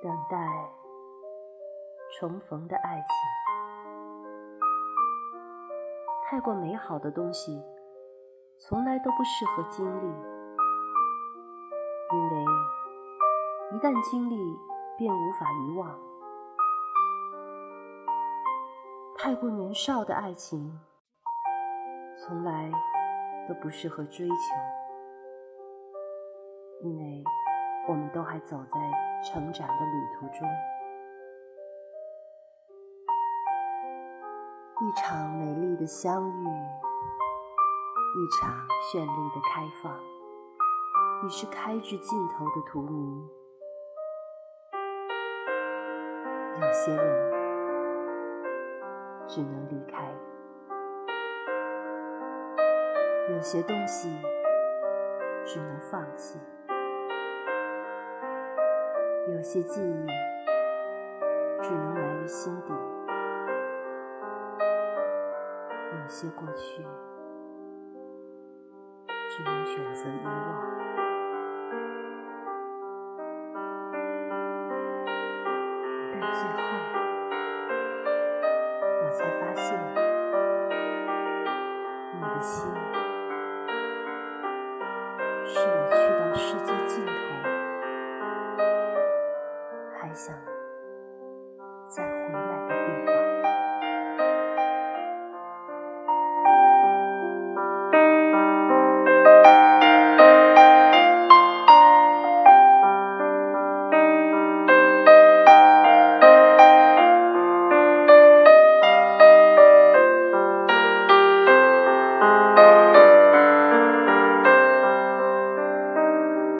等待重逢的爱情。太过美好的东西，从来都不适合经历，因为一旦经历，便无法遗忘。太过年少的爱情，从来都不适合追求，因为我们都还走在成长的旅途中。一场美丽的相遇，一场绚丽的开放，已是开至尽头的荼蘼。有些人只能离开，有些东西只能放弃，有些记忆只能埋于心底。有些过去，只能选择遗忘。但最后，我才发现，你的心。再回来的地方。